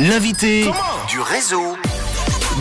L'invité du réseau.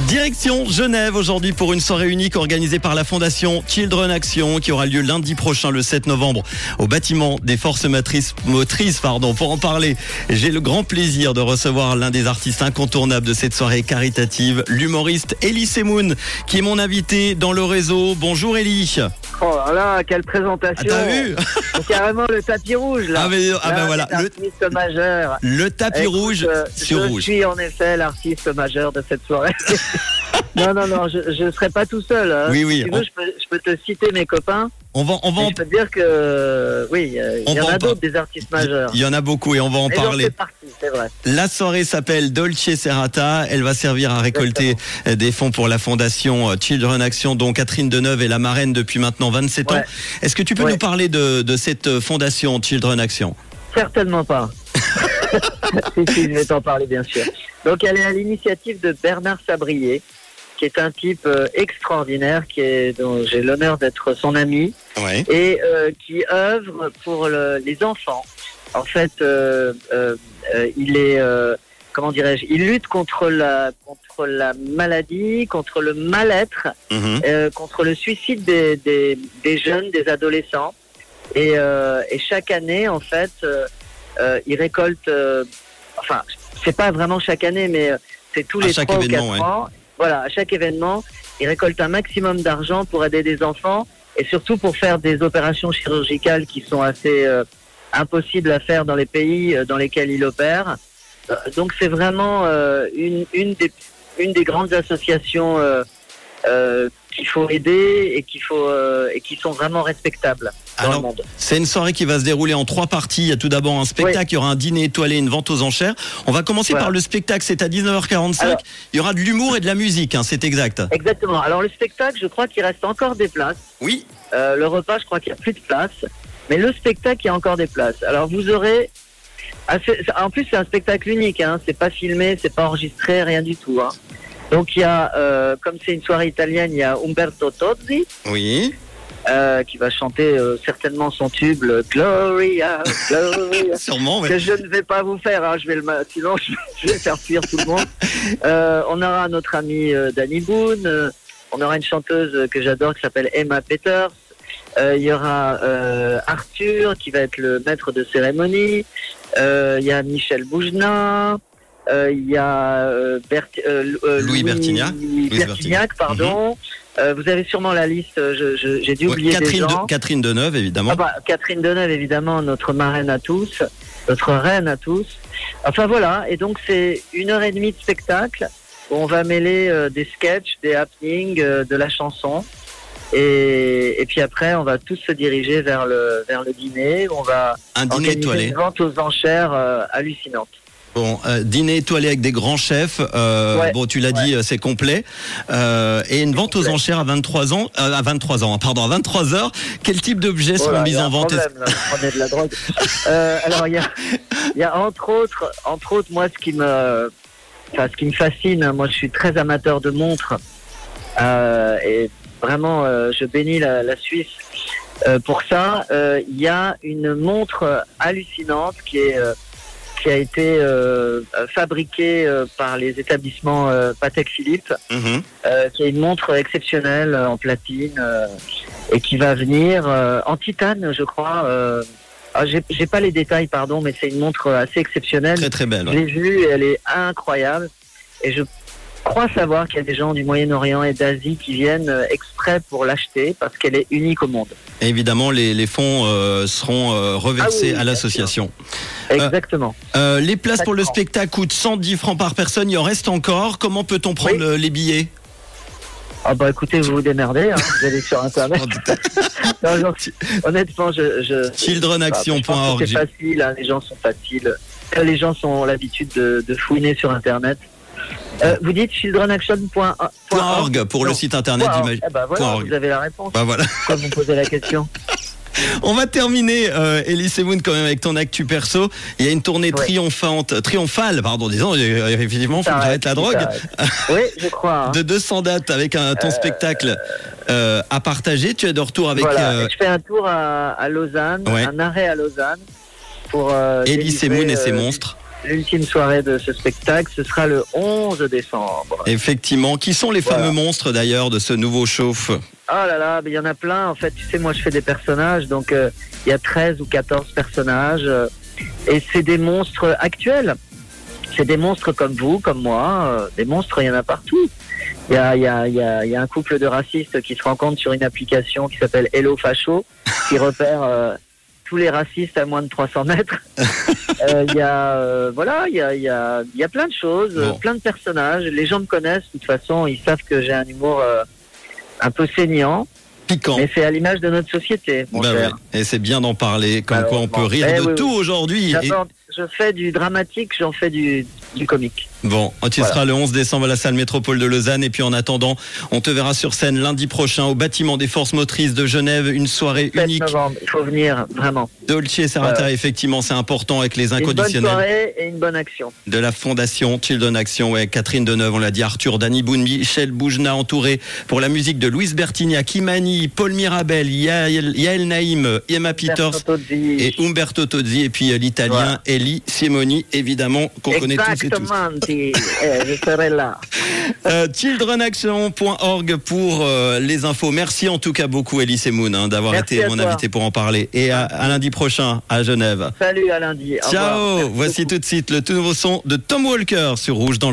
Direction Genève aujourd'hui pour une soirée unique organisée par la fondation Children Action qui aura lieu lundi prochain le 7 novembre au bâtiment des forces motrices. motrices pardon. Pour en parler, j'ai le grand plaisir de recevoir l'un des artistes incontournables de cette soirée caritative, l'humoriste Elie Semoun qui est mon invité dans le réseau. Bonjour Elie. Oh là là, quelle présentation Ah, t'as vu C'est carrément le tapis rouge là. Ah, mais- ah, Là, ben voilà, c'est le- L'artiste majeur. Le tapis Écoute, rouge euh, sur je rouge. suis en effet l'artiste majeur de cette soirée. non, non, non, je ne serai pas tout seul. hein. Oui, oui, Si tu on- veux, je, peux, je peux te citer mes copains. On va, on va en, je peux te dire que, oui, il y en a d'autres des artistes majeurs. il y en a beaucoup et on va en Et parler. partie, vrai. La soirée s'appelle Dolce Serrata. Elle va servir à récolter euh, des fonds pour la fondation euh, Children Action, dont Catherine Deneuve est la marraine depuis maintenant 27 ans. Ouais. Est-ce que tu peux Ouais. nous parler de, de cette euh, fondation Children Action? Certainement pas. si, si, je vais t'en parler, bien sûr. Donc, elle est à l'initiative de Bernard Sabrier, qui est un type euh, extraordinaire, qui est, dont j'ai l'honneur d'être son ami, Ouais. et euh, qui œuvre pour le- les enfants. En fait, euh, euh, euh, il est, euh, comment dirais-je, il lutte contre la, contre la maladie, contre le mal-être, euh, contre le suicide des, des, des jeunes, des adolescents. Et, euh, et chaque année, en fait, il récolte, euh, enfin, c'est pas vraiment chaque année, mais euh, c'est tous À les chaque trois ou événement, quatre ouais. ans. Voilà, à chaque événement, il récolte un maximum d'argent pour aider des enfants et surtout pour faire des opérations chirurgicales qui sont assez euh, impossibles à faire dans les pays euh, dans lesquels il opère. Euh, donc c'est vraiment euh, une, une, des, une des grandes associations euh, euh, qu'il faut aider et qu'il faut euh, et qui sont vraiment respectables dans Alors, le monde. C'est une soirée qui va se dérouler en trois parties. Il y a tout d'abord un spectacle, il y aura un dîner étoilé, une vente aux enchères. On va commencer Voilà. par le spectacle, c'est à 19h45. Alors- il y aura de l'humour et de la musique, hein, c'est exact. Exactement. Alors le spectacle, je crois qu'il reste encore des places. Oui. Euh, le repas, je crois qu'il n'y a plus de place. Mais le spectacle, il y a encore des places. Alors vous aurez. En plus, c'est un spectacle unique. Hein. C'est pas filmé, c'est pas enregistré, rien du tout. Hein. Donc il y a, euh, comme c'est une soirée italienne, il y a Umberto Tozzi Oui. euh, qui va chanter euh, certainement son tube le Gloria, Gloria. Sûrement, ouais. que je ne vais pas vous faire, hein, je vais le, sinon je, je vais faire fuir tout le monde. Euh, on aura notre ami euh, Danny Boone, euh, on aura une chanteuse que j'adore qui s'appelle Emma Peters. Euh, Il y aura euh, Arthur qui va être le maître de cérémonie. Euh, Il y a Michel Boujna. Euh, Il y a euh, Bert- euh, euh, Louis Bertignac. Louis Louis Bertignac, pardon. Euh, vous avez sûrement la liste. J'ai dû Ouais, oublier des Catherine, gens. de- Catherine Deneuve, évidemment. Ah bah, Catherine Deneuve, évidemment, notre marraine à tous, notre reine à tous. Enfin voilà, et donc c'est une heure et demie de spectacle où on va mêler euh, des sketchs, des happenings, euh, de la chanson. Et, et puis après, on va tous se diriger vers le, vers le dîner. où On va un dîner organiser étoilé. une vente aux enchères euh, hallucinante. Bon, euh, dîner étoilé avec des grands chefs. euh, Ouais, bon, tu l'as dit, euh, c'est complet. Euh, et une vente aux enchères à 23 ans, euh, à 23 ans, pardon, à 23 heures. Quel type d'objets seront Voilà, mis il y a en vente? problème, là, de la drogue. Euh, alors il y a, y a entre autres, entre autres, moi ce qui me, enfin ce qui me fascine, moi je suis très amateur de montres euh, et vraiment euh, je bénis la, la Suisse euh, pour ça. Euh, Il y a une montre hallucinante qui est euh, qui a été euh, fabriquée euh, par les établissements euh, Patek Philippe Mhm. euh, qui est une montre exceptionnelle en platine et qui va venir en titane, je crois. Ah, j'ai pas les détails, pardon, mais c'est une montre assez exceptionnelle. Très très belle. Je l'ai vue, elle est incroyable. Et je crois savoir qu'il y a des gens du Moyen-Orient et d'Asie qui viennent euh, exprès pour l'acheter parce qu'elle est unique au monde. Et évidemment, les, les fonds euh, seront euh, reversés Ah oui, à l'association. Exactement. Euh, les places pour le spectacle coûtent 110 francs par personne. Il en reste encore. Comment peut-on prendre Oui. les billets? Ah bah écoutez, vous vous démerdez, hein, vous allez sur Internet. Non, honnêtement, je... je Childrenaction.org. C'est facile, hein, les gens sont faciles. Les gens ont l'habitude de, de fouiner sur Internet. Euh, vous dites childrenaction.org .org pour le site internet d'image. Eh ben voilà, vous avez la réponse. Bah voilà. Pourquoi vous posez la question On va terminer, euh, Elise Moon, quand même avec ton actu perso. Il y a une tournée Ouais. triomphante, triomphale, pardon, disons, euh, effectivement, faut que j'arrête la drogue, Oui, je crois. hein. de 200 dates avec un, ton spectacle euh, à partager. Tu es de retour avec voilà, je fais un tour à, à Lausanne, Ouais. un arrêt à Lausanne pour. Elise Moon et ses monstres. L'ultime soirée de ce spectacle, ce sera le 11 décembre. Effectivement. Qui sont les Voilà. fameux monstres d'ailleurs de ce nouveau chauffe Oh là là, il y en a plein. En fait, tu sais, moi, je fais des personnages, donc euh, il y a 13 ou 14 personnages, euh, et c'est des monstres actuels. C'est des monstres comme vous, comme moi. euh, des monstres, il y en a partout. Il y a, y, a, y, a, il y a un couple de racistes qui se rencontrent sur une application qui s'appelle Hello Facho, qui repère tous les racistes à moins de 300 mètres. Euh, Il y a, euh, voilà, il y a, y, a, y a plein de choses, Bon. plein de personnages. Les gens me connaissent, de toute façon, ils savent que j'ai un humour euh, un peu saignant. Piquant. Mais c'est à l'image de notre société, mon Bah cher. ouais. Et c'est bien d'en parler, comme quoi on peut rire Eh de oui, tout oui. aujourd'hui. Et- Je fais du dramatique, j'en fais du, du comique. Bon, tu Voilà. seras le 11 décembre à la salle métropole de Lausanne. Et puis en attendant, on te verra sur scène lundi prochain au bâtiment des forces motrices de Genève. Une soirée 7 unique. novembre, il faut venir, vraiment. Dolce et Serrata, effectivement, c'est important avec les Une bonne inconditionnels soirée et une bonne action. de la fondation Children Action. Ouais, Catherine Deneuve, on l'a dit, Arthur, Danny Boone, Michel Boujna, entouré pour la musique de Louise Bertignac, Kimani, Paul Mirabel, Yael, Yael Naïm, Emma Peters et Umberto Tozzi. Et puis euh, l'italien Voilà. Eli Simoni, évidemment, qu'on connaît tous. Exactement. Eh, je serai là. Euh, childrenaction.org pour euh, les infos. Merci en tout cas beaucoup, Elise Moon, hein, d'avoir été mon toi. invité pour en parler. Et à, à lundi prochain à Genève. Salut, à lundi. Ciao Voici beaucoup. tout de suite le tout nouveau son de Tom Walker sur Rouge dans le